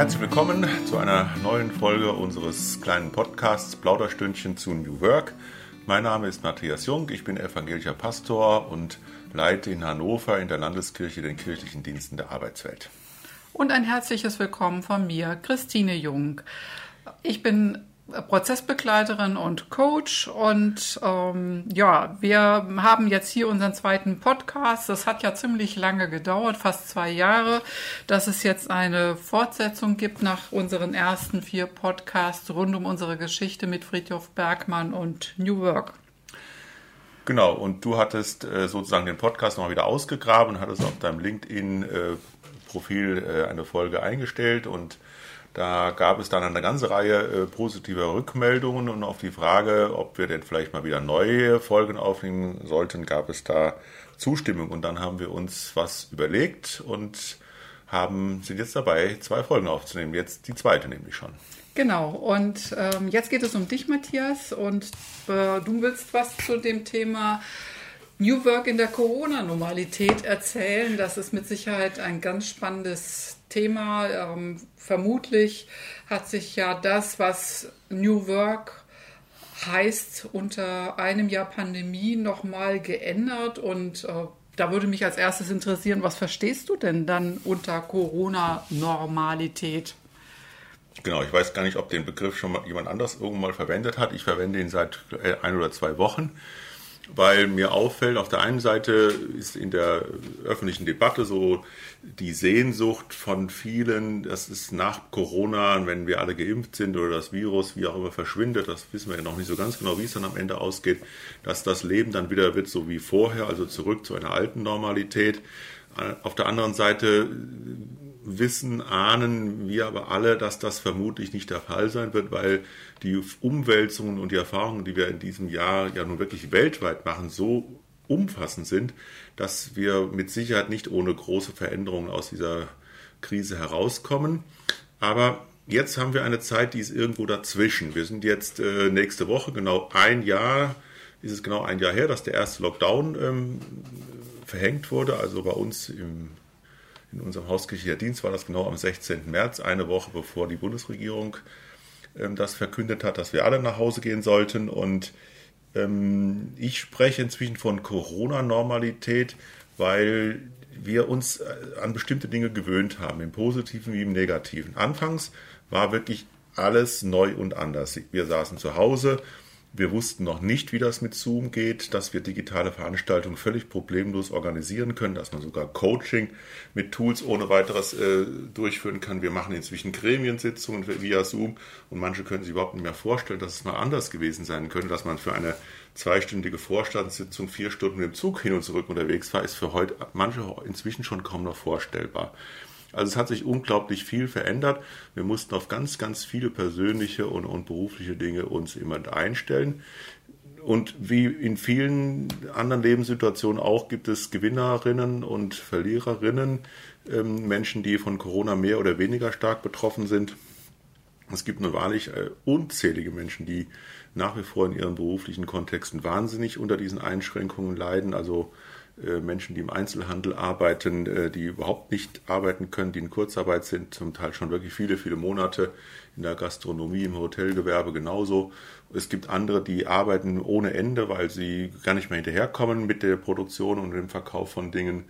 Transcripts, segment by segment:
Herzlich willkommen zu einer neuen Folge unseres kleinen Podcasts Plauderstündchen zu New Work. Mein Name ist Matthias Jung, ich bin evangelischer Pastor und leite in Hannover in der Landeskirche den kirchlichen Diensten der Arbeitswelt. Und ein herzliches Willkommen von mir, Christine Jung. Ich bin Prozessbegleiterin und Coach. Und ähm, ja, wir haben jetzt hier unseren zweiten Podcast. Das hat ja ziemlich lange gedauert, fast zwei Jahre, dass es jetzt eine Fortsetzung gibt nach unseren ersten vier Podcasts rund um unsere Geschichte mit Friedhof Bergmann und New Work. Genau, und du hattest äh, sozusagen den Podcast noch wieder ausgegraben und hattest auf deinem LinkedIn-Profil äh, äh, eine Folge eingestellt und da gab es dann eine ganze Reihe äh, positiver Rückmeldungen und auf die Frage, ob wir denn vielleicht mal wieder neue Folgen aufnehmen sollten, gab es da Zustimmung. Und dann haben wir uns was überlegt und haben, sind jetzt dabei, zwei Folgen aufzunehmen. Jetzt die zweite nämlich schon. Genau, und ähm, jetzt geht es um dich, Matthias, und äh, du willst was zu dem Thema New Work in der Corona-Normalität erzählen. Das ist mit Sicherheit ein ganz spannendes Thema. Ähm, vermutlich hat sich ja das, was New Work heißt, unter einem Jahr Pandemie nochmal geändert. Und äh, da würde mich als erstes interessieren, was verstehst du denn dann unter Corona-Normalität? Genau, ich weiß gar nicht, ob den Begriff schon mal jemand anders irgendwann mal verwendet hat. Ich verwende ihn seit äh, ein oder zwei Wochen weil mir auffällt, auf der einen Seite ist in der öffentlichen Debatte so die Sehnsucht von vielen, dass es nach Corona, wenn wir alle geimpft sind oder das Virus wie auch immer verschwindet, das wissen wir ja noch nicht so ganz genau, wie es dann am Ende ausgeht, dass das Leben dann wieder wird so wie vorher, also zurück zu einer alten Normalität. Auf der anderen Seite wissen, ahnen wir aber alle, dass das vermutlich nicht der Fall sein wird, weil die Umwälzungen und die Erfahrungen, die wir in diesem Jahr ja nun wirklich weltweit machen, so umfassend sind, dass wir mit Sicherheit nicht ohne große Veränderungen aus dieser Krise herauskommen. Aber jetzt haben wir eine Zeit, die ist irgendwo dazwischen. Wir sind jetzt äh, nächste Woche genau ein Jahr, ist es genau ein Jahr her, dass der erste Lockdown ähm, verhängt wurde, also bei uns im in unserem hauskirchlicher Dienst war das genau am 16. März, eine Woche bevor die Bundesregierung ähm, das verkündet hat, dass wir alle nach Hause gehen sollten. Und ähm, ich spreche inzwischen von Corona-Normalität, weil wir uns äh, an bestimmte Dinge gewöhnt haben, im positiven wie im negativen. Anfangs war wirklich alles neu und anders. Wir saßen zu Hause wir wussten noch nicht, wie das mit Zoom geht, dass wir digitale Veranstaltungen völlig problemlos organisieren können, dass man sogar Coaching mit Tools ohne weiteres äh, durchführen kann. Wir machen inzwischen Gremiensitzungen via Zoom und manche können sich überhaupt nicht mehr vorstellen, dass es mal anders gewesen sein könnte, dass man für eine zweistündige Vorstandssitzung vier Stunden dem Zug hin und zurück unterwegs war, ist für heute manche inzwischen schon kaum noch vorstellbar. Also es hat sich unglaublich viel verändert. Wir mussten auf ganz, ganz viele persönliche und, und berufliche Dinge uns immer einstellen. Und wie in vielen anderen Lebenssituationen auch gibt es Gewinnerinnen und Verliererinnen, ähm, Menschen, die von Corona mehr oder weniger stark betroffen sind. Es gibt nun wahrlich äh, unzählige Menschen, die nach wie vor in ihren beruflichen Kontexten wahnsinnig unter diesen Einschränkungen leiden. Also Menschen, die im Einzelhandel arbeiten, äh, die überhaupt nicht arbeiten können, die in Kurzarbeit sind, zum Teil schon wirklich viele, viele Monate in der Gastronomie, im Hotelgewerbe genauso. Es gibt andere, die arbeiten ohne Ende, weil sie gar nicht mehr hinterherkommen mit der Produktion und dem Verkauf von Dingen.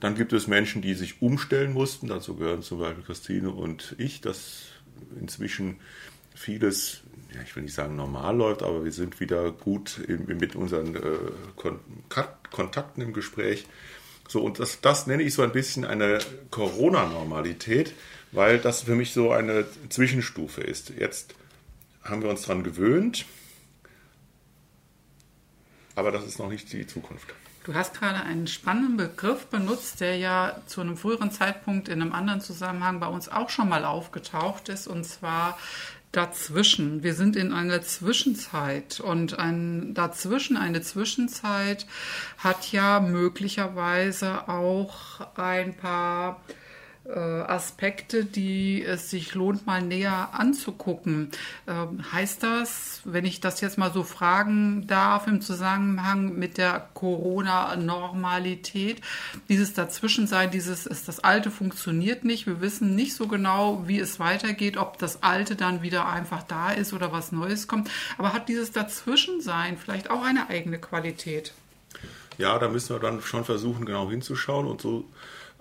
Dann gibt es Menschen, die sich umstellen mussten. Dazu gehören zum Beispiel Christine und ich, dass inzwischen vieles ja, ich will nicht sagen normal läuft, aber wir sind wieder gut in, mit unseren äh, Kon Kontakten im Gespräch. So, und das, das nenne ich so ein bisschen eine Corona-Normalität, weil das für mich so eine Zwischenstufe ist. Jetzt haben wir uns daran gewöhnt, aber das ist noch nicht die Zukunft. Du hast gerade einen spannenden Begriff benutzt, der ja zu einem früheren Zeitpunkt in einem anderen Zusammenhang bei uns auch schon mal aufgetaucht ist, und zwar dazwischen. Wir sind in einer Zwischenzeit und ein dazwischen, eine Zwischenzeit hat ja möglicherweise auch ein paar Aspekte, die es sich lohnt, mal näher anzugucken. Ähm, heißt das, wenn ich das jetzt mal so fragen darf im Zusammenhang mit der Corona-Normalität, dieses Dazwischensein, dieses ist das Alte funktioniert nicht, wir wissen nicht so genau, wie es weitergeht, ob das Alte dann wieder einfach da ist oder was Neues kommt, aber hat dieses Dazwischensein vielleicht auch eine eigene Qualität? Ja, da müssen wir dann schon versuchen, genau hinzuschauen und so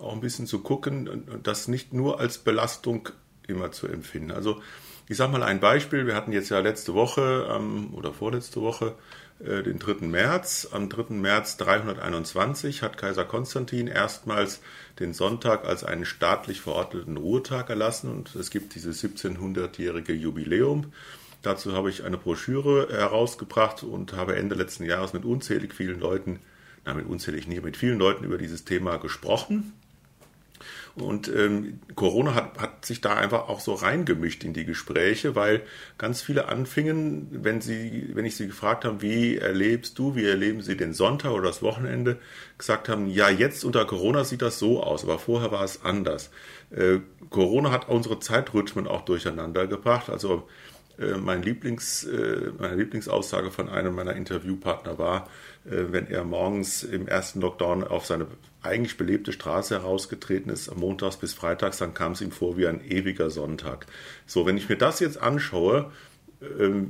auch ein bisschen zu gucken, das nicht nur als Belastung immer zu empfinden. Also ich sage mal ein Beispiel, wir hatten jetzt ja letzte Woche ähm, oder vorletzte Woche äh, den 3. März. Am 3. März 321 hat Kaiser Konstantin erstmals den Sonntag als einen staatlich verordneten Ruhetag erlassen und es gibt dieses 1700-jährige Jubiläum. Dazu habe ich eine Broschüre herausgebracht und habe Ende letzten Jahres mit unzählig vielen Leuten, na mit unzählig nicht, mit vielen Leuten über dieses Thema gesprochen. Und ähm, Corona hat, hat sich da einfach auch so reingemischt in die Gespräche, weil ganz viele anfingen, wenn sie, wenn ich sie gefragt habe, wie erlebst du, wie erleben sie den Sonntag oder das Wochenende, gesagt haben, ja, jetzt unter Corona sieht das so aus, aber vorher war es anders. Äh, Corona hat unsere Zeitrhythmen auch durcheinander gebracht. Also mein Lieblings, äh, meine Lieblingsaussage von einem meiner Interviewpartner war, äh, wenn er morgens im ersten Lockdown auf seine eigentlich belebte Straße herausgetreten ist, montags bis freitags, dann kam es ihm vor wie ein ewiger Sonntag. So, wenn ich mir das jetzt anschaue,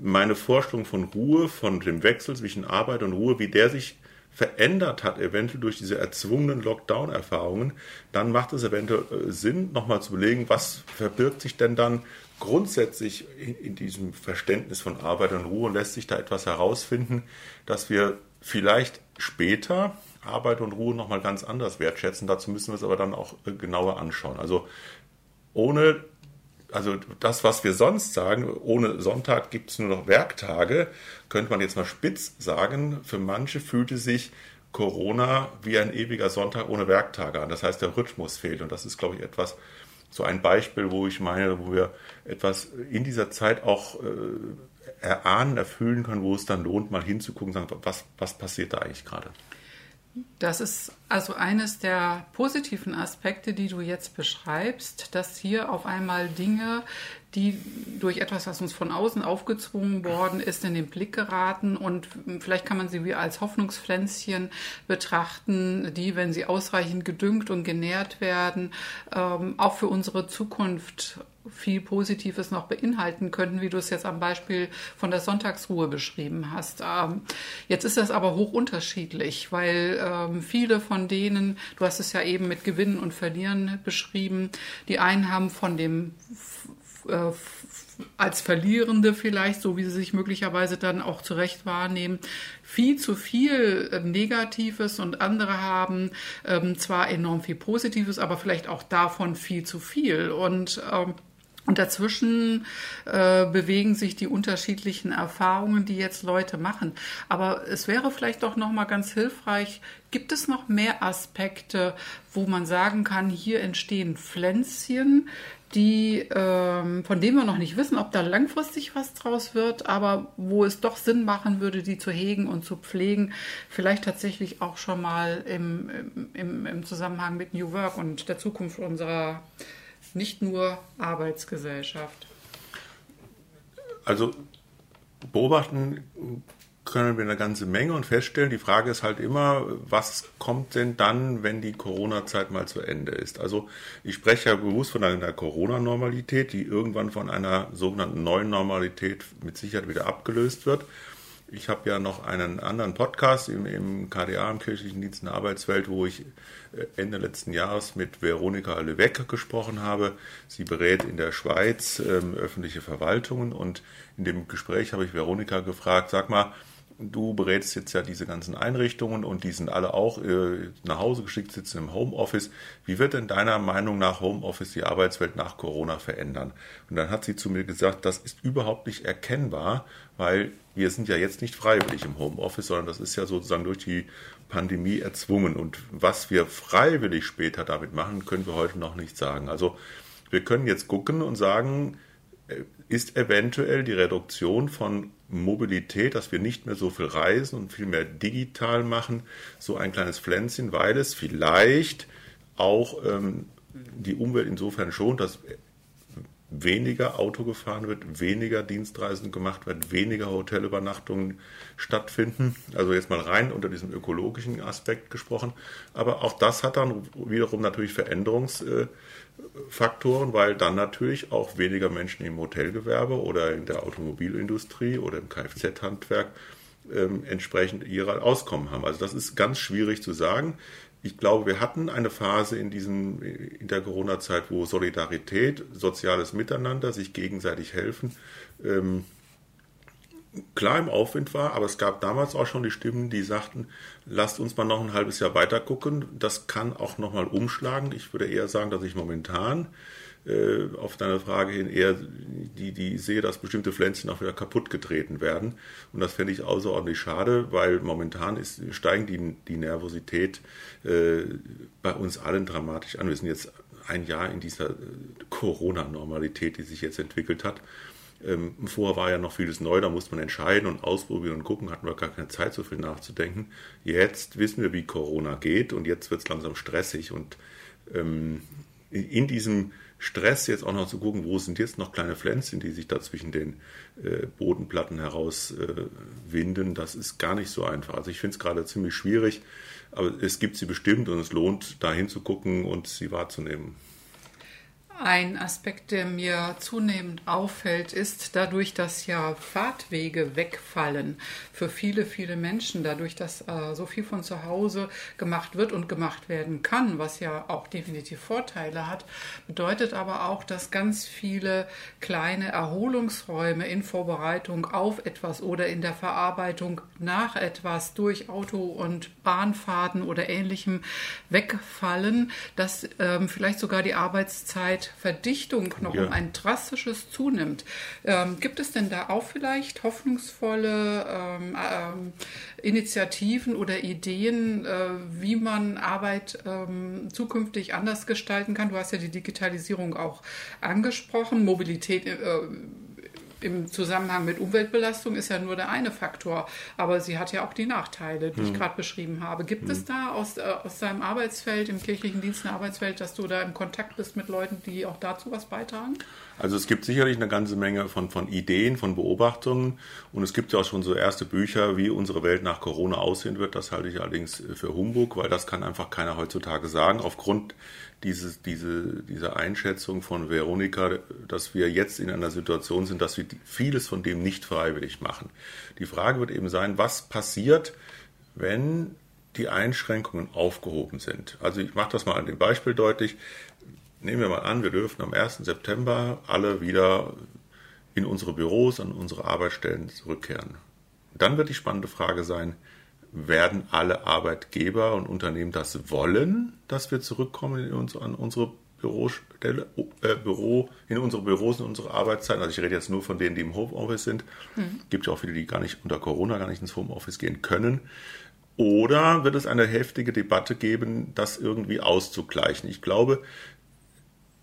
meine Vorstellung von Ruhe, von dem Wechsel zwischen Arbeit und Ruhe, wie der sich verändert hat, eventuell durch diese erzwungenen Lockdown-Erfahrungen, dann macht es eventuell äh, Sinn, nochmal zu überlegen, was verbirgt sich denn dann grundsätzlich in, diesem Verständnis von Arbeit und Ruhe, lässt sich da etwas herausfinden, dass wir vielleicht später Arbeit und Ruhe nochmal ganz anders wertschätzen. Dazu müssen wir es aber dann auch äh, genauer anschauen. Also ohne, also das, was wir sonst sagen, ohne Sonntag gibt es nur noch Werktage, könnte man jetzt mal spitz sagen, für manche fühlte sich Corona wie ein ewiger Sonntag ohne Werktage an. Das heißt, der Rhythmus fehlt. Und das ist, glaube ich, etwas, so ein Beispiel, wo ich meine, wo wir etwas in dieser Zeit auch äh, erahnen, erfüllen können, wo es dann lohnt, mal hinzugucken, sagen, was, was passiert da eigentlich gerade. Das ist also eines der positiven Aspekte, die du jetzt beschreibst, dass hier auf einmal Dinge, die durch etwas, was uns von außen aufgezwungen worden ist, in den Blick geraten und vielleicht kann man sie wie als Hoffnungspflänzchen betrachten, die, wenn sie ausreichend gedüngt und genährt werden, ähm, auch für unsere Zukunft viel Positives noch beinhalten könnten, wie du es jetzt am Beispiel von der Sonntagsruhe beschrieben hast. Ähm, jetzt ist das aber hoch unterschiedlich, weil ähm, viele von denen, du hast es ja eben mit Gewinnen und Verlieren beschrieben, die einen haben von dem äh, als Verlierende vielleicht, so wie sie sich möglicherweise dann auch zurecht wahrnehmen, viel zu viel äh, Negatives und andere haben ähm, zwar enorm viel Positives, aber vielleicht auch davon viel zu viel. Und ähm, und dazwischen äh, bewegen sich die unterschiedlichen Erfahrungen, die jetzt Leute machen. Aber es wäre vielleicht doch noch mal ganz hilfreich. Gibt es noch mehr Aspekte, wo man sagen kann, hier entstehen Pflänzchen, die ähm, von denen wir noch nicht wissen, ob da langfristig was draus wird, aber wo es doch Sinn machen würde, die zu hegen und zu pflegen, vielleicht tatsächlich auch schon mal im, im, im Zusammenhang mit New Work und der Zukunft unserer nicht nur Arbeitsgesellschaft. Also beobachten können wir eine ganze Menge und feststellen, die Frage ist halt immer, was kommt denn dann, wenn die Corona-Zeit mal zu Ende ist? Also ich spreche ja bewusst von einer Corona-Normalität, die irgendwann von einer sogenannten neuen Normalität mit Sicherheit wieder abgelöst wird. Ich habe ja noch einen anderen Podcast im, im KDA, im kirchlichen Dienst in der Arbeitswelt, wo ich äh, Ende letzten Jahres mit Veronika Levec gesprochen habe. Sie berät in der Schweiz ähm, öffentliche Verwaltungen und in dem Gespräch habe ich Veronika gefragt, sag mal, du berätst jetzt ja diese ganzen Einrichtungen und die sind alle auch äh, nach Hause geschickt, sitzen im Homeoffice. Wie wird denn deiner Meinung nach Homeoffice die Arbeitswelt nach Corona verändern? Und dann hat sie zu mir gesagt, das ist überhaupt nicht erkennbar, weil wir sind ja jetzt nicht freiwillig im Homeoffice, sondern das ist ja sozusagen durch die Pandemie erzwungen. Und was wir freiwillig später damit machen, können wir heute noch nicht sagen. Also wir können jetzt gucken und sagen, äh, ist eventuell die Reduktion von Mobilität, dass wir nicht mehr so viel reisen und viel mehr digital machen, so ein kleines Pflänzchen, weil es vielleicht auch ähm, die Umwelt insofern schon, dass weniger Auto gefahren wird, weniger Dienstreisen gemacht wird, weniger Hotelübernachtungen stattfinden. Also jetzt mal rein unter diesem ökologischen Aspekt gesprochen. Aber auch das hat dann wiederum natürlich Veränderungsfaktoren, weil dann natürlich auch weniger Menschen im Hotelgewerbe oder in der Automobilindustrie oder im Kfz-Handwerk ähm, entsprechend ihre Auskommen haben. Also das ist ganz schwierig zu sagen ich glaube, wir hatten eine Phase in, diesem, in der Corona-Zeit, wo Solidarität, soziales Miteinander, sich gegenseitig helfen, ähm, klar im Aufwind war, aber es gab damals auch schon die Stimmen, die sagten, lasst uns mal noch ein halbes Jahr weiter gucken. Das kann auch nochmal umschlagen. Ich würde eher sagen, dass ich momentan äh, auf deine Frage hin eher die, die sehe, dass bestimmte Pflänzchen auch wieder kaputt getreten werden. Und das fände ich außerordentlich schade, weil momentan ist, steigen die, die Nervosität äh, bei uns allen dramatisch an. Wir sind jetzt ein Jahr in dieser äh, Corona-Normalität, die sich jetzt entwickelt hat. Ähm, vorher war ja noch vieles neu, da musste man entscheiden und ausprobieren und gucken, hatten wir gar keine Zeit, so viel nachzudenken. Jetzt wissen wir, wie Corona geht und jetzt wird es langsam stressig und ähm, in diesem Stress, jetzt auch noch zu gucken, wo sind jetzt noch kleine Pflänzchen, die sich da zwischen den äh, Bodenplatten herauswinden, äh, das ist gar nicht so einfach. Also ich finde es gerade ziemlich schwierig, aber es gibt sie bestimmt und es lohnt, da hinzugucken und sie wahrzunehmen. Ein Aspekt, der mir zunehmend auffällt, ist dadurch, dass ja Fahrtwege wegfallen für viele, viele Menschen, dadurch, dass äh, so viel von zu Hause gemacht wird und gemacht werden kann, was ja auch definitiv Vorteile hat, bedeutet aber auch, dass ganz viele kleine Erholungsräume in Vorbereitung auf etwas oder in der Verarbeitung nach etwas durch Auto- und Bahnfahrten oder ähnlichem wegfallen, dass ähm, vielleicht sogar die Arbeitszeit Verdichtung noch ja. um ein drastisches zunimmt. Ähm, gibt es denn da auch vielleicht hoffnungsvolle ähm, ähm, Initiativen oder Ideen, äh, wie man Arbeit ähm, zukünftig anders gestalten kann? Du hast ja die Digitalisierung auch angesprochen, Mobilität. Äh, im Zusammenhang mit Umweltbelastung ist ja nur der eine Faktor, aber sie hat ja auch die Nachteile, die hm. ich gerade beschrieben habe. Gibt hm. es da aus, äh, aus deinem Arbeitsfeld, im kirchlichen Dienst ein Arbeitsfeld, dass du da im Kontakt bist mit Leuten, die auch dazu was beitragen? Also es gibt sicherlich eine ganze Menge von, von Ideen, von Beobachtungen und es gibt ja auch schon so erste Bücher, wie unsere Welt nach Corona aussehen wird. Das halte ich allerdings für Humbug, weil das kann einfach keiner heutzutage sagen, aufgrund dieses, diese, diese Einschätzung von Veronika, dass wir jetzt in einer Situation sind, dass wir vieles von dem nicht freiwillig machen. Die Frage wird eben sein, was passiert, wenn die Einschränkungen aufgehoben sind. Also ich mache das mal an dem Beispiel deutlich. Nehmen wir mal an, wir dürfen am 1. September alle wieder in unsere Büros, an unsere Arbeitsstellen zurückkehren. Dann wird die spannende Frage sein, werden alle Arbeitgeber und Unternehmen das wollen, dass wir zurückkommen in uns, an unsere Bürostelle, äh, Büro, in unsere Büros, in unsere Arbeitszeiten. Also ich rede jetzt nur von denen, die im Homeoffice sind. Mhm. Gibt ja auch viele, die gar nicht unter Corona gar nicht ins Homeoffice gehen können. Oder wird es eine heftige Debatte geben, das irgendwie auszugleichen? Ich glaube,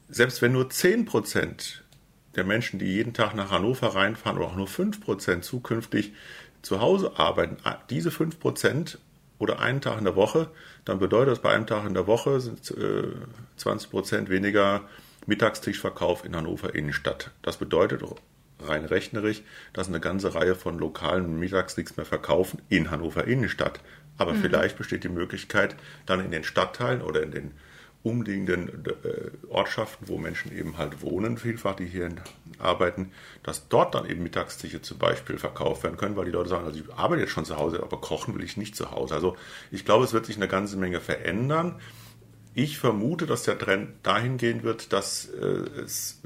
selbst wenn nur 10 Prozent der Menschen, die jeden Tag nach Hannover reinfahren, oder auch nur 5 Prozent zukünftig zu Hause arbeiten, ah, diese 5% oder einen Tag in der Woche, dann bedeutet das bei einem Tag in der Woche sind äh, 20% weniger Mittagstischverkauf in Hannover Innenstadt. Das bedeutet rein rechnerisch, dass eine ganze Reihe von Lokalen mittags nichts mehr verkaufen in Hannover Innenstadt. Aber mhm. vielleicht besteht die Möglichkeit, dann in den Stadtteilen oder in den umliegenden äh, Ortschaften, wo Menschen eben halt wohnen, vielfach, die hier arbeiten, dass dort dann eben Mittagstische zum Beispiel verkauft werden können, weil die Leute sagen, also ich arbeite jetzt schon zu Hause, aber kochen will ich nicht zu Hause. Also ich glaube, es wird sich eine ganze Menge verändern. Ich vermute, dass der Trend dahin gehen wird, dass, äh, es,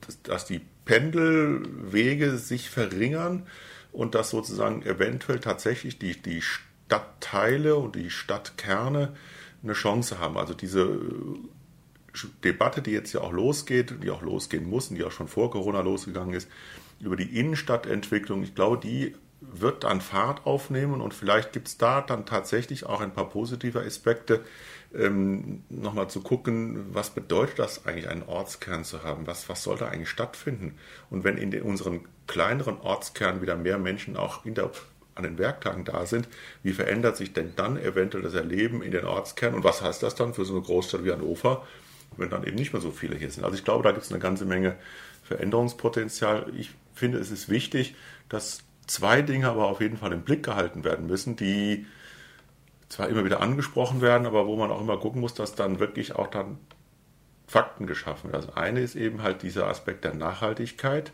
dass, dass die Pendelwege sich verringern und dass sozusagen eventuell tatsächlich die, die Stadtteile und die Stadtkerne eine Chance haben. Also diese äh, Debatte, die jetzt ja auch losgeht, die auch losgehen muss und die auch schon vor Corona losgegangen ist, über die Innenstadtentwicklung, ich glaube, die wird dann Fahrt aufnehmen und vielleicht gibt es da dann tatsächlich auch ein paar positive Aspekte, ähm, nochmal zu gucken, was bedeutet das eigentlich, einen Ortskern zu haben? Was, was da eigentlich stattfinden? Und wenn in den, unseren kleineren Ortskernen wieder mehr Menschen auch in der an den Werktagen da sind, wie verändert sich denn dann eventuell das Erleben in den Ortskernen und was heißt das dann für so eine Großstadt wie Hannover, wenn dann eben nicht mehr so viele hier sind. Also ich glaube, da gibt es eine ganze Menge Veränderungspotenzial. Ich finde, es ist wichtig, dass zwei Dinge aber auf jeden Fall im Blick gehalten werden müssen, die zwar immer wieder angesprochen werden, aber wo man auch immer gucken muss, dass dann wirklich auch dann Fakten geschaffen werden. Also eine ist eben halt dieser Aspekt der Nachhaltigkeit,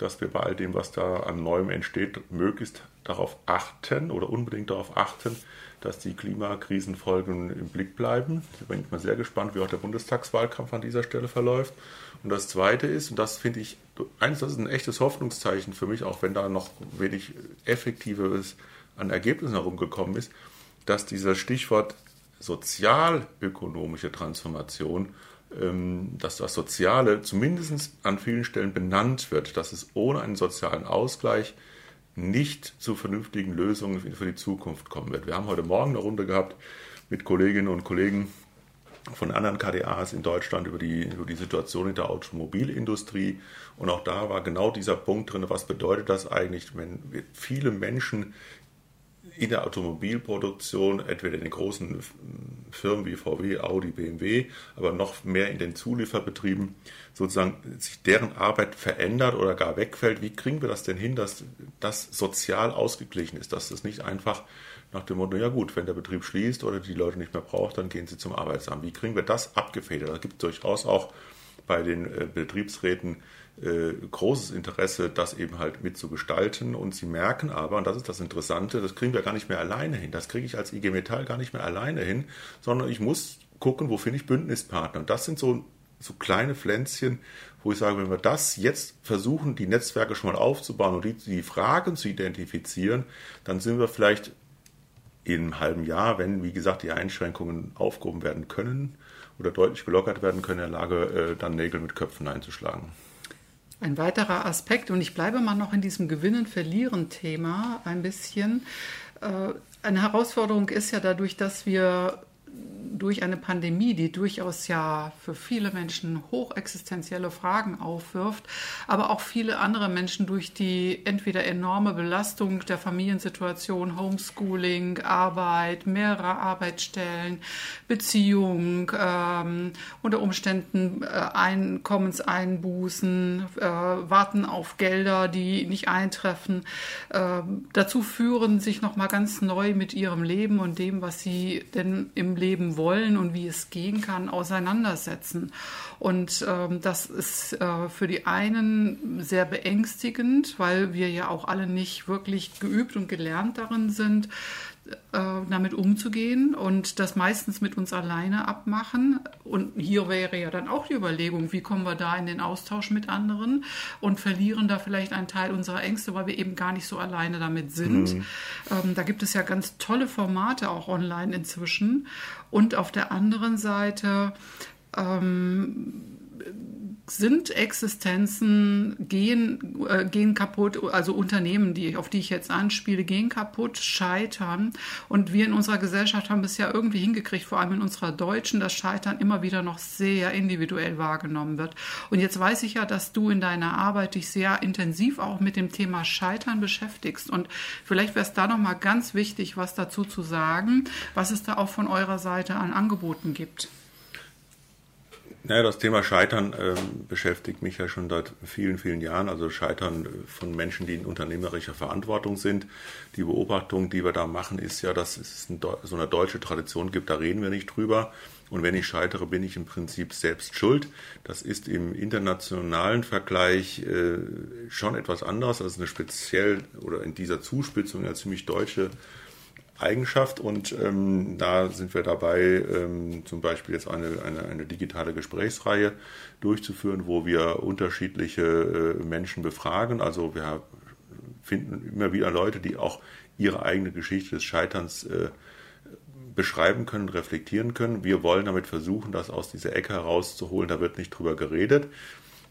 dass wir bei all dem, was da an Neuem entsteht, möglichst darauf achten oder unbedingt darauf achten, dass die Klimakrisenfolgen im Blick bleiben. Da bin ich mal sehr gespannt, wie auch der Bundestagswahlkampf an dieser Stelle verläuft. Und das Zweite ist, und das finde ich, eins, das ist ein echtes Hoffnungszeichen für mich, auch wenn da noch wenig Effektives an Ergebnissen herumgekommen ist, dass dieser Stichwort sozialökonomische Transformation, dass das Soziale zumindest an vielen Stellen benannt wird, dass es ohne einen sozialen Ausgleich nicht zu vernünftigen Lösungen für die Zukunft kommen wird. Wir haben heute Morgen eine Runde gehabt mit Kolleginnen und Kollegen von anderen KDAs in Deutschland über die, über die Situation in der Automobilindustrie. Und auch da war genau dieser Punkt drin, was bedeutet das eigentlich, wenn viele Menschen in der Automobilproduktion, entweder in den großen Firmen wie VW, Audi, BMW, aber noch mehr in den Zulieferbetrieben, sozusagen sich deren Arbeit verändert oder gar wegfällt. Wie kriegen wir das denn hin, dass das sozial ausgeglichen ist, dass das nicht einfach nach dem Motto, ja gut, wenn der Betrieb schließt oder die Leute nicht mehr braucht, dann gehen sie zum Arbeitsamt. Wie kriegen wir das abgefedert? Da gibt es durchaus auch bei den äh, Betriebsräten äh, großes Interesse, das eben halt mitzugestalten. Und sie merken aber, und das ist das Interessante, das kriegen wir gar nicht mehr alleine hin. Das kriege ich als IG Metall gar nicht mehr alleine hin, sondern ich muss gucken, wo finde ich Bündnispartner. Und das sind so, so kleine Pflänzchen, wo ich sage, wenn wir das jetzt versuchen, die Netzwerke schon mal aufzubauen und die, die Fragen zu identifizieren, dann sind wir vielleicht in einem halben Jahr, wenn, wie gesagt, die Einschränkungen aufgehoben werden können oder deutlich gelockert werden können, in der Lage, äh, dann Nägel mit Köpfen einzuschlagen. Ein weiterer Aspekt, und ich bleibe mal noch in diesem Gewinnen-Verlieren-Thema ein bisschen. Äh, eine Herausforderung ist ja dadurch, dass wir durch eine Pandemie, die durchaus ja für viele Menschen hochexistenzielle Fragen aufwirft, aber auch viele andere Menschen durch die entweder enorme Belastung der Familiensituation, Homeschooling, Arbeit, mehrere Arbeitsstellen, Beziehung, ähm, unter Umständen äh, Einkommenseinbußen, äh, warten auf Gelder, die nicht eintreffen, äh, dazu führen, sich nochmal ganz neu mit ihrem Leben und dem, was sie denn im Leben wollen und wie es gehen kann, auseinandersetzen. Und ähm, das ist äh, für die einen sehr beängstigend, weil wir ja auch alle nicht wirklich geübt und gelernt darin sind, damit umzugehen und das meistens mit uns alleine abmachen. Und hier wäre ja dann auch die Überlegung, wie kommen wir da in den Austausch mit anderen und verlieren da vielleicht einen Teil unserer Ängste, weil wir eben gar nicht so alleine damit sind. Mhm. Ähm, da gibt es ja ganz tolle Formate auch online inzwischen. Und auf der anderen Seite ähm, sind Existenzen, gehen, äh, gehen kaputt, also Unternehmen, die, auf die ich jetzt anspiele, gehen kaputt, scheitern. Und wir in unserer Gesellschaft haben es ja irgendwie hingekriegt, vor allem in unserer deutschen, dass Scheitern immer wieder noch sehr individuell wahrgenommen wird. Und jetzt weiß ich ja, dass du in deiner Arbeit dich sehr intensiv auch mit dem Thema Scheitern beschäftigst. Und vielleicht wäre es da nochmal ganz wichtig, was dazu zu sagen, was es da auch von eurer Seite an Angeboten gibt. Naja, das Thema Scheitern äh, beschäftigt mich ja schon seit vielen, vielen Jahren. Also Scheitern von Menschen, die in unternehmerischer Verantwortung sind. Die Beobachtung, die wir da machen, ist ja, dass es so eine deutsche Tradition gibt, da reden wir nicht drüber. Und wenn ich scheitere, bin ich im Prinzip selbst schuld. Das ist im internationalen Vergleich äh, schon etwas anders. Das ist eine speziell oder in dieser Zuspitzung eine ziemlich deutsche Eigenschaft und ähm, da sind wir dabei, ähm, zum Beispiel jetzt eine, eine, eine, digitale Gesprächsreihe durchzuführen, wo wir unterschiedliche äh, Menschen befragen. Also wir finden immer wieder Leute, die auch ihre eigene Geschichte des Scheiterns äh, beschreiben können, reflektieren können. Wir wollen damit versuchen, das aus dieser Ecke herauszuholen. Da wird nicht drüber geredet.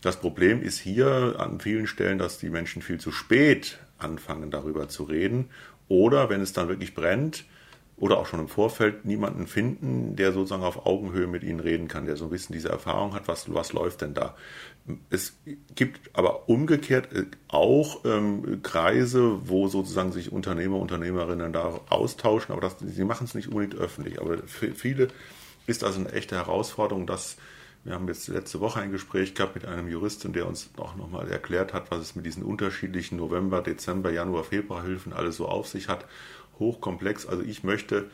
Das Problem ist hier an vielen Stellen, dass die Menschen viel zu spät anfangen, darüber zu reden oder wenn es dann wirklich brennt oder auch schon im Vorfeld niemanden finden, der sozusagen auf Augenhöhe mit ihnen reden kann, der so ein bisschen diese Erfahrung hat, was, was läuft denn da. Es gibt aber umgekehrt äh, auch ähm, Kreise, wo sozusagen sich Unternehmer, Unternehmerinnen da austauschen, aber das, sie machen es nicht unbedingt öffentlich. Aber für viele ist das eine echte Herausforderung, das Wir haben jetzt letzte Woche ein Gespräch gehabt mit einem Juristen, der uns auch nochmal erklärt hat, was es mit diesen unterschiedlichen November, Dezember, Januar, Februarhilfen alles so auf sich hat. Hochkomplex. Also ich möchte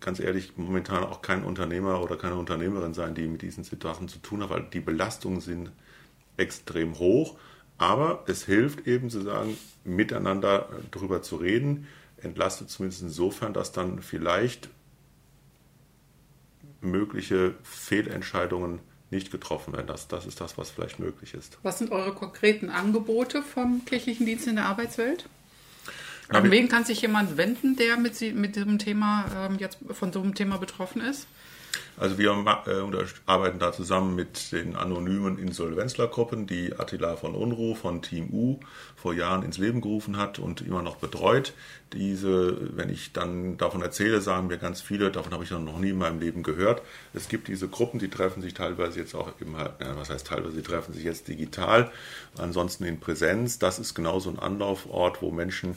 ganz ehrlich momentan auch kein Unternehmer oder keine Unternehmerin sein, die mit diesen Situationen zu tun hat, weil die Belastungen sind extrem hoch. Aber es hilft eben zu sagen, miteinander darüber zu reden, entlastet zumindest insofern, dass dann vielleicht mögliche Fehlentscheidungen nicht getroffen werden. Das, das ist das, was vielleicht möglich ist. Was sind eure konkreten Angebote vom kirchlichen Dienst in der Arbeitswelt? An wen kann sich jemand wenden, der mit, mit diesem Thema ähm, jetzt von so einem Thema betroffen ist? Also wir äh, arbeiten da zusammen mit den anonymen Insolvenzlergruppen, die Attila von Unruh von Team U vor Jahren ins Leben gerufen hat und immer noch betreut. Diese, wenn ich dann davon erzähle, sagen mir ganz viele, davon habe ich noch nie in meinem Leben gehört. Es gibt diese Gruppen, die treffen sich teilweise jetzt auch immer, ja, was heißt teilweise, die treffen sich jetzt digital, ansonsten in Präsenz. Das ist genauso ein Anlaufort, wo Menschen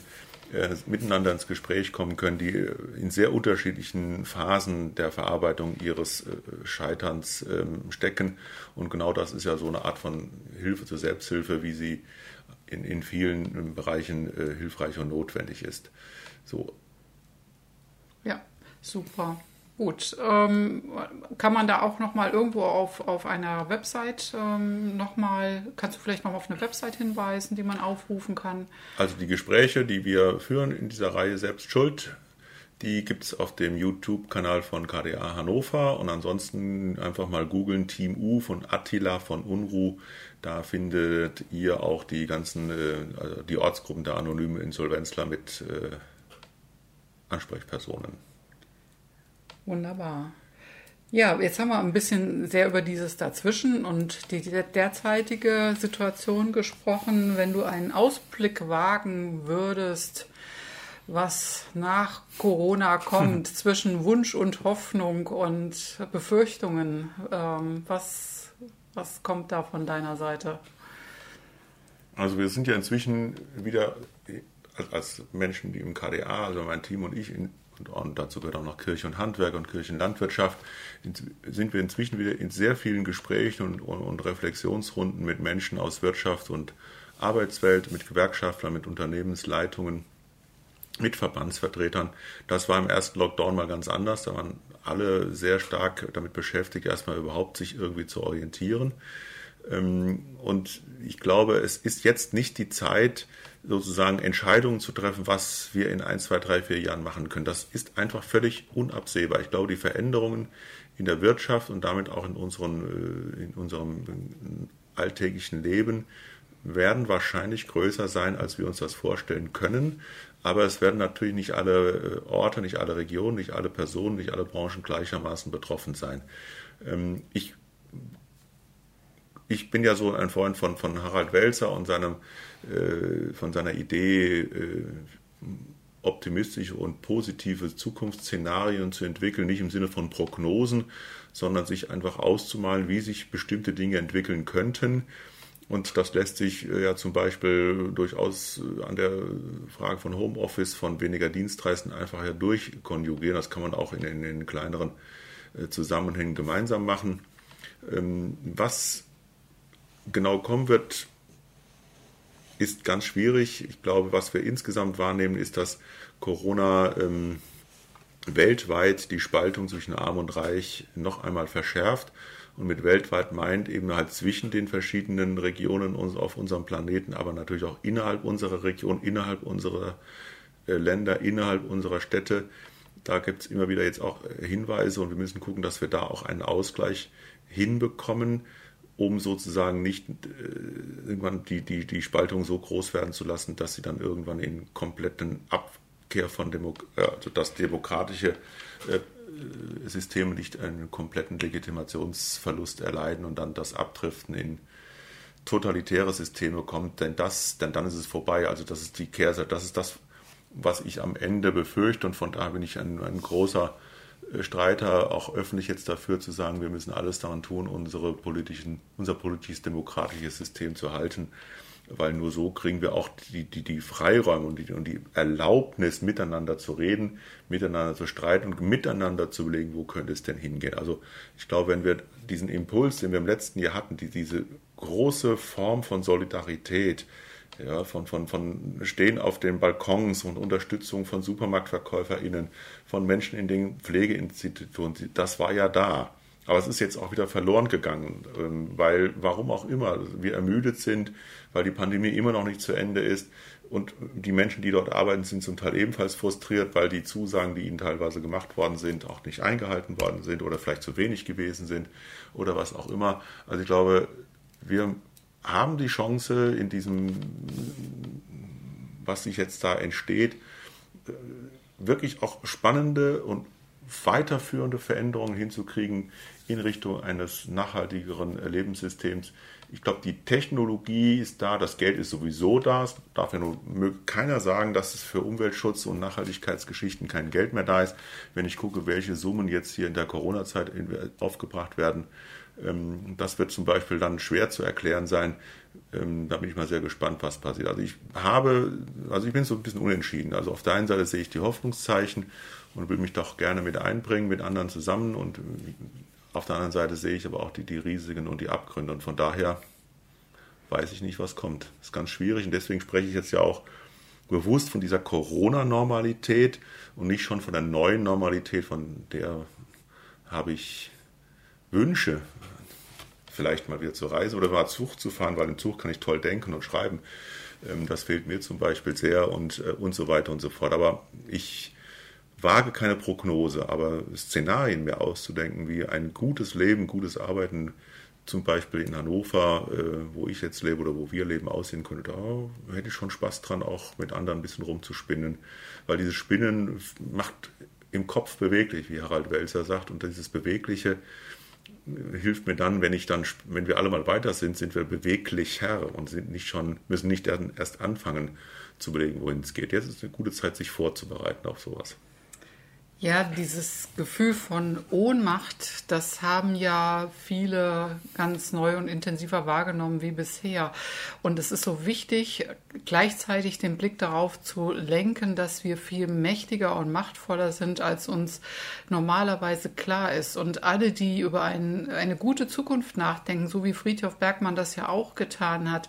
äh, miteinander ins Gespräch kommen können, die äh, in sehr unterschiedlichen Phasen der Verarbeitung ihres äh, Scheiterns ähm, stecken. Und genau das ist ja so eine Art von Hilfe zur Selbsthilfe, wie sie in, in vielen Bereichen hilfreich und notwendig ist. So. Ja, super. Gut, ähm, kann man da auch nochmal irgendwo auf, auf einer Website ähm, nochmal, kannst du vielleicht noch auf eine Website hinweisen, die man aufrufen kann? Also die Gespräche, die wir führen in dieser Reihe Selbst Schuld, die gibt es auf dem YouTube-Kanal von KDA Hannover und ansonsten einfach mal googeln Team U von Attila von Unruh. Da findet ihr auch die ganzen, äh, also die Ortsgruppen der anonymen Insolvenzler mit äh, Ansprechpersonen. Wunderbar. Ja, jetzt haben wir ein bisschen sehr über dieses Dazwischen und die derzeitige Situation gesprochen. Wenn du einen Ausblick wagen würdest, was nach Corona kommt, hm. zwischen Wunsch und Hoffnung und Befürchtungen, ähm, was, was kommt da von deiner Seite? Also wir sind ja inzwischen wieder als Menschen, die im KDA, also mein Team und ich, in, und, und dazu gehört auch noch Kirche und Handwerk und Kirchenlandwirtschaft, sind wir inzwischen wieder in sehr vielen Gesprächen und, und, und Reflexionsrunden mit Menschen aus Wirtschaft und Arbeitswelt, mit Gewerkschaftlern, mit Unternehmensleitungen, mit Verbandsvertretern. Das war im ersten Lockdown mal ganz anders. Da waren alle sehr stark damit beschäftigt, erstmal überhaupt sich irgendwie zu orientieren. Ähm, und ich glaube, es ist jetzt nicht die Zeit, sozusagen Entscheidungen zu treffen, was wir in ein, zwei, drei, vier Jahren machen können. Das ist einfach völlig unabsehbar. Ich glaube, die Veränderungen in der Wirtschaft und damit auch in, unseren, äh, in unserem alltäglichen Leben werden wahrscheinlich größer sein, als wir uns das vorstellen können. Aber es werden natürlich nicht alle äh, Orte, nicht alle Regionen, nicht alle Personen, nicht alle Branchen gleichermaßen betroffen sein. Ähm, ich, ich bin ja so ein Freund von, von Harald Welzer und seinem äh, von seiner Idee, äh, optimistische und positive Zukunftsszenarien zu entwickeln, nicht im Sinne von Prognosen, sondern sich einfach auszumalen, wie sich bestimmte Dinge entwickeln könnten. Und das lässt sich äh, ja zum Beispiel durchaus an der Frage von Homeoffice, von weniger Dienstreisen einfach ja durchkonjugieren. Das kann man auch in, in kleineren Zusammenhängen gemeinsam machen. Ähm, was genau kommen wird, ist ganz schwierig. Ich glaube, was wir insgesamt wahrnehmen, ist, dass Corona ähm, weltweit die Spaltung zwischen Arm und Reich noch einmal verschärft. Und mit weltweit meint eben halt zwischen den verschiedenen Regionen auf unserem Planeten, aber natürlich auch innerhalb unserer Region, innerhalb unserer äh, Länder, innerhalb unserer Städte. Da gibt es immer wieder jetzt auch äh, Hinweise und wir müssen gucken, dass wir da auch einen Ausgleich hinbekommen um sozusagen nicht äh, irgendwann die, die, die Spaltung so groß werden zu lassen, dass sie dann irgendwann in kompletten Abkehr von Demo äh, also das demokratische äh, System nicht einen kompletten Legitimationsverlust erleiden und dann das Abdriften in totalitäre Systeme kommt, denn das, denn dann ist es vorbei. Also das ist die Kehrseite, das ist das, was ich am Ende befürchte und von daher bin ich ein, ein großer Streiter auch öffentlich jetzt dafür zu sagen, wir müssen alles daran tun, unsere politischen, unser politisches-demokratisches System zu halten, weil nur so kriegen wir auch die, die, die Freiräume und die, und die Erlaubnis, miteinander zu reden, miteinander zu streiten und miteinander zu überlegen, wo könnte es denn hingehen. Also ich glaube, wenn wir diesen Impuls, den wir im letzten Jahr hatten, die, diese große Form von Solidarität, ja, von, von, von Stehen auf den Balkons und Unterstützung von SupermarktverkäuferInnen, von Menschen in den Pflegeinstitutionen, das war ja da. Aber es ist jetzt auch wieder verloren gegangen, ähm, weil, warum auch immer, wir ermüdet sind, weil die Pandemie immer noch nicht zu Ende ist. Und die Menschen, die dort arbeiten, sind zum Teil ebenfalls frustriert, weil die Zusagen, die ihnen teilweise gemacht worden sind, auch nicht eingehalten worden sind oder vielleicht zu wenig gewesen sind oder was auch immer. Also ich glaube, wir haben die Chance in diesem, was sich jetzt da entsteht, äh, wirklich auch spannende und weiterführende Veränderungen hinzukriegen in Richtung eines nachhaltigeren Lebenssystems. Ich glaube, die Technologie ist da, das Geld ist sowieso da. Es darf ja nur keiner sagen, dass es für Umweltschutz und Nachhaltigkeitsgeschichten kein Geld mehr da ist. Wenn ich gucke, welche Summen jetzt hier in der Corona-Zeit aufgebracht werden, das wird zum Beispiel dann schwer zu erklären sein. Ähm, da bin ich mal sehr gespannt, was passiert. Also ich habe, also ich bin so ein bisschen unentschieden. Also auf der einen Seite sehe ich die Hoffnungszeichen und will mich doch gerne mit einbringen, mit anderen zusammen. Und auf der anderen Seite sehe ich aber auch die, die Risiken und die Abgründe. Und von daher weiß ich nicht, was kommt. Das ist ganz schwierig und deswegen spreche ich jetzt ja auch bewusst von dieser Corona-Normalität und nicht schon von der neuen Normalität, von der habe ich Wünsche, vielleicht mal wieder zu reisen oder mal Zug zu fahren, weil im Zug kann ich toll denken und schreiben. Ähm, das fehlt mir zum Beispiel sehr und, äh, und so weiter und so fort. Aber ich wage keine Prognose, aber Szenarien mir auszudenken, wie ein gutes Leben, gutes Arbeiten zum Beispiel in Hannover, äh, wo ich jetzt lebe oder wo wir leben, aussehen könnte, da hätte ich schon Spaß dran, auch mit anderen ein bisschen rumzuspinnen. Weil dieses Spinnen macht im Kopf beweglich, wie Harald Welser sagt, und dieses Bewegliche hilft mir dann, wenn ich dann, wenn wir alle mal weiter sind, sind wir beweglich Herr und sind nicht schon, müssen nicht erst anfangen zu überlegen, wohin es geht. Jetzt ist eine gute Zeit, sich vorzubereiten auf sowas. Ja, dieses Gefühl von Ohnmacht, das haben ja viele ganz neu und intensiver wahrgenommen wie bisher. Und es ist so wichtig, gleichzeitig den Blick darauf zu lenken, dass wir viel mächtiger und machtvoller sind, als uns normalerweise klar ist. Und alle, die über ein, eine gute Zukunft nachdenken, so wie Friedhof Bergmann das ja auch getan hat,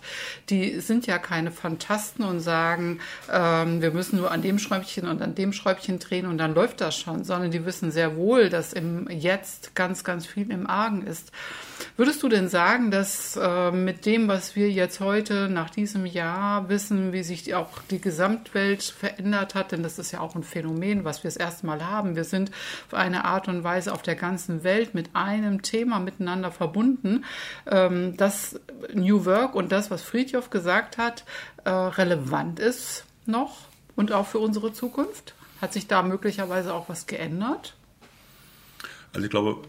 die sind ja keine Fantasten und sagen, ähm, wir müssen nur an dem Schräubchen und an dem Schräubchen drehen und dann läuft das schon, sondern die wissen sehr wohl, dass im Jetzt ganz, ganz viel im Argen ist. Würdest du denn sagen, dass äh, mit dem, was wir jetzt heute nach diesem Jahr wissen, wie sich die, auch die Gesamtwelt verändert hat, denn das ist ja auch ein Phänomen, was wir das erste Mal haben. Wir sind auf eine Art und Weise auf der ganzen Welt mit einem Thema miteinander verbunden, ähm, dass New Work und das, was Friedhoff gesagt hat, äh, relevant ist noch und auch für unsere Zukunft? Hat sich da möglicherweise auch was geändert? Also ich glaube,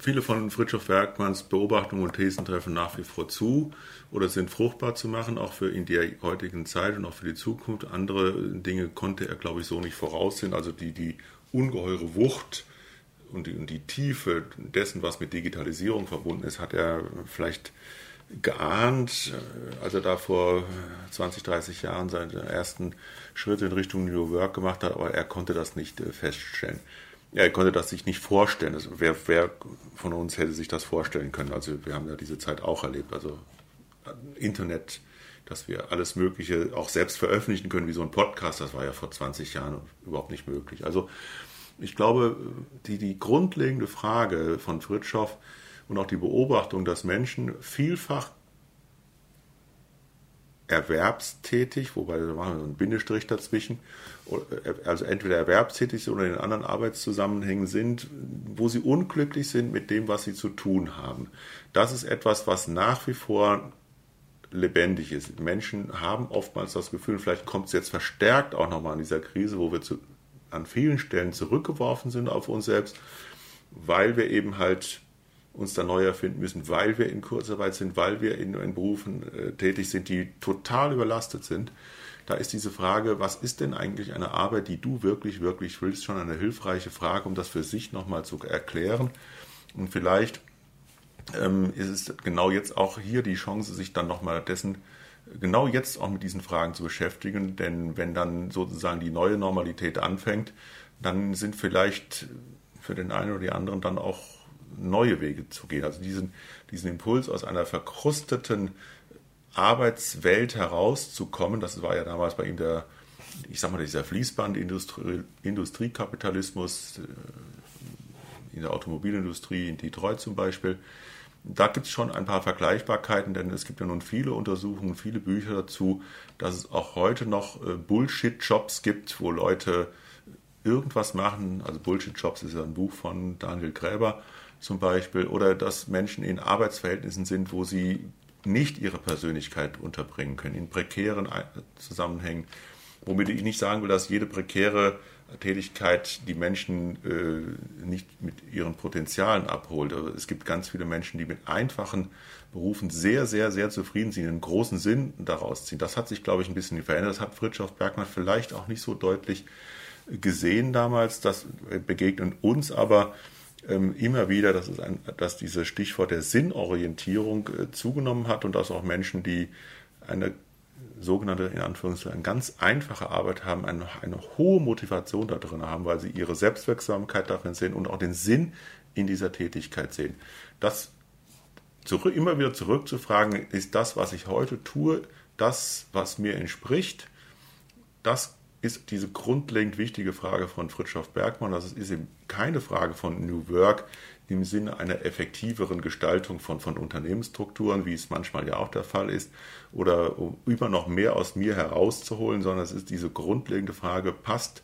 viele von Fritjof Bergmanns Beobachtungen und Thesen treffen nach wie vor zu oder sind fruchtbar zu machen, auch für in der heutigen Zeit und auch für die Zukunft. Andere Dinge konnte er, glaube ich, so nicht voraussehen. Also die, die ungeheure Wucht und die, und die Tiefe dessen, was mit Digitalisierung verbunden ist, hat er vielleicht geahnt, äh, als er da vor 20, 30 Jahren seine ersten Schritte in Richtung New Work gemacht hat, aber er konnte das nicht äh, feststellen. Er konnte das sich nicht vorstellen. Also wer, wer von uns hätte sich das vorstellen können? Also wir haben ja diese Zeit auch erlebt. Also äh, Internet, dass wir alles Mögliche auch selbst veröffentlichen können, wie so ein Podcast, das war ja vor 20 Jahren überhaupt nicht möglich. Also ich glaube, die, die grundlegende Frage von Fritschow und auch die Beobachtung, dass Menschen vielfach erwerbstätig, wobei da machen wir so einen Bindestrich dazwischen, also entweder erwerbstätig oder in anderen Arbeitszusammenhängen sind, wo sie unglücklich sind mit dem, was sie zu tun haben. Das ist etwas, was nach wie vor lebendig ist. Menschen haben oftmals das Gefühl, vielleicht kommt es jetzt verstärkt auch nochmal an dieser Krise, wo wir zu, an vielen Stellen zurückgeworfen sind auf uns selbst, weil wir eben halt uns da neu erfinden müssen, weil wir in Kurzarbeit sind, weil wir in, in Berufen äh, tätig sind, die total überlastet sind, da ist diese Frage, was ist denn eigentlich eine Arbeit, die du wirklich, wirklich willst, schon eine hilfreiche Frage, um das für sich nochmal zu erklären. Und vielleicht ähm, ist es genau jetzt auch hier die Chance, sich dann nochmal dessen genau jetzt auch mit diesen Fragen zu beschäftigen, denn wenn dann sozusagen die neue Normalität anfängt, dann sind vielleicht für den einen oder die anderen dann auch neue Wege zu gehen. Also diesen, diesen Impuls aus einer verkrusteten Arbeitswelt herauszukommen, das war ja damals bei ihm der, ich sag mal, dieser Fließband-Industriekapitalismus äh, in der Automobilindustrie in Detroit zum Beispiel, da gibt es schon ein paar Vergleichbarkeiten, denn es gibt ja nun viele Untersuchungen, viele Bücher dazu, dass es auch heute noch äh, Bullshit-Jobs gibt, wo Leute irgendwas machen. Also Bullshit-Jobs ist ja ein Buch von Daniel Gräber zum Beispiel. Oder dass Menschen in Arbeitsverhältnissen sind, wo sie nicht ihre Persönlichkeit unterbringen können, in prekären Zusammenhängen. Womit ich nicht sagen will, dass jede prekäre Tätigkeit die Menschen äh, nicht mit ihren Potenzialen abholt. Aber es gibt ganz viele Menschen, die mit einfachen Berufen sehr, sehr, sehr zufrieden sind, einen großen Sinn daraus ziehen. Das hat sich, glaube ich, ein bisschen verändert. Das hat Fritjof Bergmann vielleicht auch nicht so deutlich gesehen damals. Das begegnet uns aber immer wieder, dass, es ein, dass dieses Stichwort der Sinnorientierung äh, zugenommen hat und dass auch Menschen, die eine sogenannte, in Anführungszeichen, ganz einfache Arbeit haben, eine, eine hohe Motivation da drin haben, weil sie ihre Selbstwirksamkeit darin sehen und auch den Sinn in dieser Tätigkeit sehen. Das zurück, immer wieder zurückzufragen, ist das, was ich heute tue, das, was mir entspricht, das ist diese grundlegend wichtige Frage von Fritjof Bergmann. Das ist eben keine Frage von New Work im Sinne einer effektiveren Gestaltung von, von Unternehmensstrukturen, wie es manchmal ja auch der Fall ist, oder um immer noch mehr aus mir herauszuholen, sondern es ist diese grundlegende Frage, passt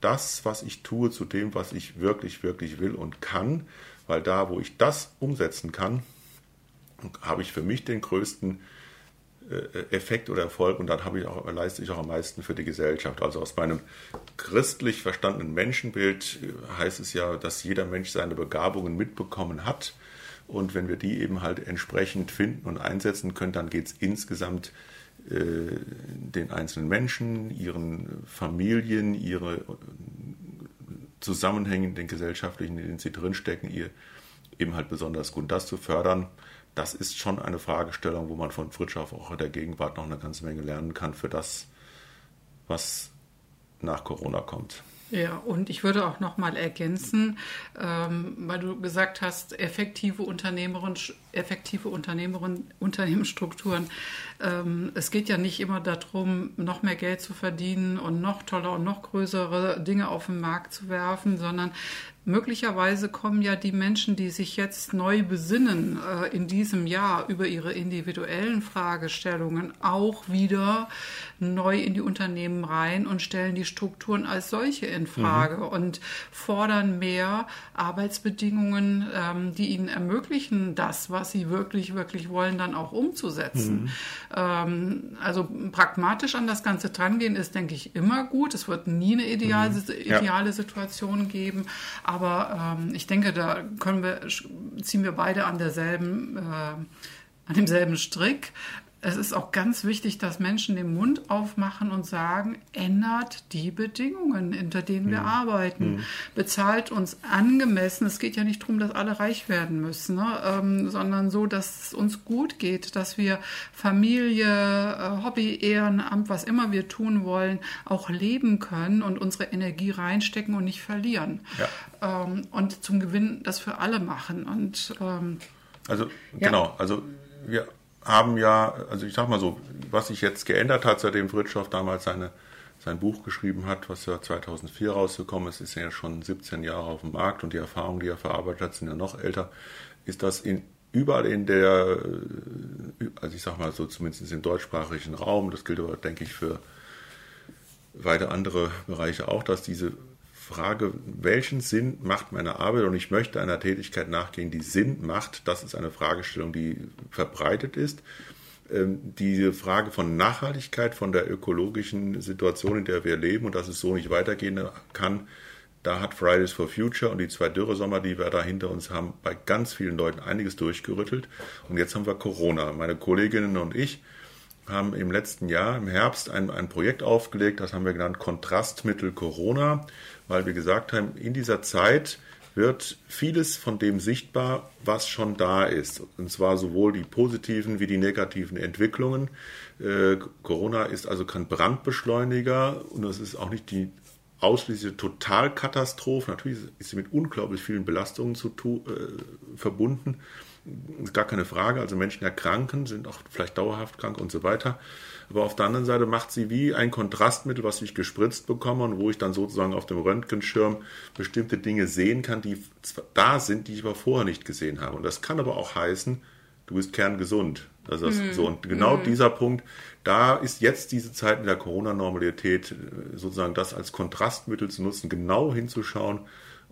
das, was ich tue, zu dem, was ich wirklich, wirklich will und kann? Weil da, wo ich das umsetzen kann, habe ich für mich den größten Effekt oder Erfolg und dann habe ich auch, leiste ich auch am meisten für die Gesellschaft. Also aus meinem christlich verstandenen Menschenbild äh, heißt es ja, dass jeder Mensch seine Begabungen mitbekommen hat. Und wenn wir die eben halt entsprechend finden und einsetzen können, dann geht es insgesamt äh, den einzelnen Menschen, ihren Familien, ihre Zusammenhänge, den gesellschaftlichen, in denen sie drinstecken, ihr eben halt besonders gut. Und das zu fördern, das ist schon eine Fragestellung, wo man von Fritschow auch in der Gegenwart noch eine ganze Menge lernen kann für das, was nach Corona kommt. Ja, und ich würde auch noch mal ergänzen, ähm, weil du gesagt hast, effektive Unternehmerin, effektive Unternehmerin, Unternehmensstrukturen. Ähm, es geht ja nicht immer darum, noch mehr Geld zu verdienen und noch toller und noch größere Dinge auf den Markt zu werfen, sondern Möglicherweise kommen ja die Menschen, die sich jetzt neu besinnen äh, in diesem Jahr über ihre individuellen Fragestellungen, auch wieder neu in die Unternehmen rein und stellen die Strukturen als solche in Frage mhm. und fordern mehr Arbeitsbedingungen, ähm, die ihnen ermöglichen, das, was sie wirklich, wirklich wollen, dann auch umzusetzen. Mhm. Ähm, also pragmatisch an das Ganze drangehen ist, denke ich, immer gut. Es wird nie eine ideale, mhm. ja. ideale Situation geben. Aber ähm, ich denke, da können wir, ziehen wir beide an derselben, äh, an demselben Strick. Es ist auch ganz wichtig, dass Menschen den Mund aufmachen und sagen, ändert die Bedingungen, unter denen wir mhm. arbeiten. Mhm. Bezahlt uns angemessen. Es geht ja nicht darum, dass alle reich werden müssen, ne? ähm, sondern so, dass es uns gut geht, dass wir Familie, äh, Hobby, Ehrenamt, was immer wir tun wollen, auch leben können und unsere Energie reinstecken und nicht verlieren. Ja. Ähm, und zum Gewinn das für alle machen. Und, ähm, also, ja. genau, also wir haben ja, also ich sag mal so, was sich jetzt geändert hat, seitdem Fritschhoff damals seine, sein Buch geschrieben hat, was ja 2004 rausgekommen ist, ist ja schon 17 Jahre auf dem Markt und die Erfahrungen, die er verarbeitet hat, sind ja noch älter, ist das in, überall in der, also ich sag mal so zumindest im deutschsprachigen Raum, das gilt aber, denke ich, für weite andere Bereiche auch, dass diese Frage, welchen Sinn macht meine Arbeit und ich möchte einer Tätigkeit nachgehen, die Sinn macht, das ist eine Fragestellung, die verbreitet ist. Ähm, diese Frage von Nachhaltigkeit, von der ökologischen Situation, in der wir leben und dass es so nicht weitergehen kann, da hat Fridays for Future und die zwei Dürresommer, die wir da hinter uns haben, bei ganz vielen Leuten einiges durchgerüttelt. Und jetzt haben wir Corona. Meine Kolleginnen und ich, haben im letzten Jahr, im Herbst, ein, ein Projekt aufgelegt, das haben wir genannt Kontrastmittel Corona, weil wir gesagt haben, in dieser Zeit wird vieles von dem sichtbar, was schon da ist. Und zwar sowohl die positiven wie die negativen Entwicklungen. Äh, Corona ist also kein Brandbeschleuniger und es ist auch nicht die ausschließliche Totalkatastrophe. Natürlich ist sie mit unglaublich vielen Belastungen zu, äh, verbunden. Gar keine Frage. Also Menschen erkranken, sind auch vielleicht dauerhaft krank und so weiter. Aber auf der anderen Seite macht sie wie ein Kontrastmittel, was ich gespritzt bekomme und wo ich dann sozusagen auf dem Röntgenschirm bestimmte Dinge sehen kann, die da sind, die ich aber vorher nicht gesehen habe. Und das kann aber auch heißen, du bist kerngesund. Also das, mm. so und genau mm. dieser Punkt, da ist jetzt diese Zeit mit der Corona-Normalität äh, sozusagen das als Kontrastmittel zu nutzen, genau hinzuschauen,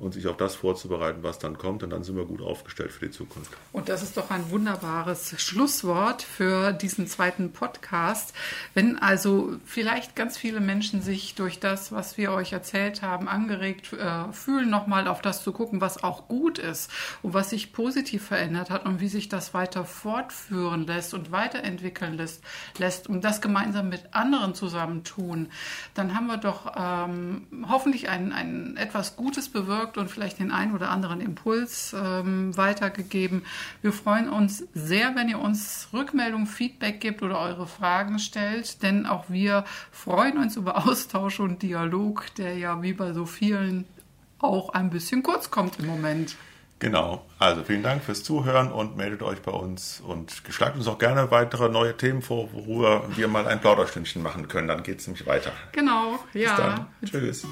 und sich auf das vorzubereiten, was dann kommt. Und dann sind wir gut aufgestellt für die Zukunft. Und das ist doch ein wunderbares Schlusswort für diesen zweiten Podcast. Wenn also vielleicht ganz viele Menschen sich durch das, was wir euch erzählt haben, angeregt äh, fühlen, nochmal auf das zu gucken, was auch gut ist und was sich positiv verändert hat und wie sich das weiter fortführen lässt und weiterentwickeln lässt, lässt und das gemeinsam mit anderen zusammen tun, dann haben wir doch ähm, hoffentlich ein, ein etwas Gutes bewirkt bewirkt und vielleicht den einen oder anderen Impuls ähm, weitergegeben. Wir freuen uns sehr, wenn ihr uns Rückmeldung, Feedback gibt oder eure Fragen stellt, denn auch wir freuen uns über Austausch und Dialog, der ja wie bei so vielen auch ein bisschen kurz kommt im Moment. Genau. Also vielen Dank fürs Zuhören und meldet euch bei uns und schlagt uns auch gerne weitere neue Themen vor, worüber wir mal ein Plauderstündchen machen können. Dann geht es nämlich weiter. Genau, ja. Bis dann. Tschüss.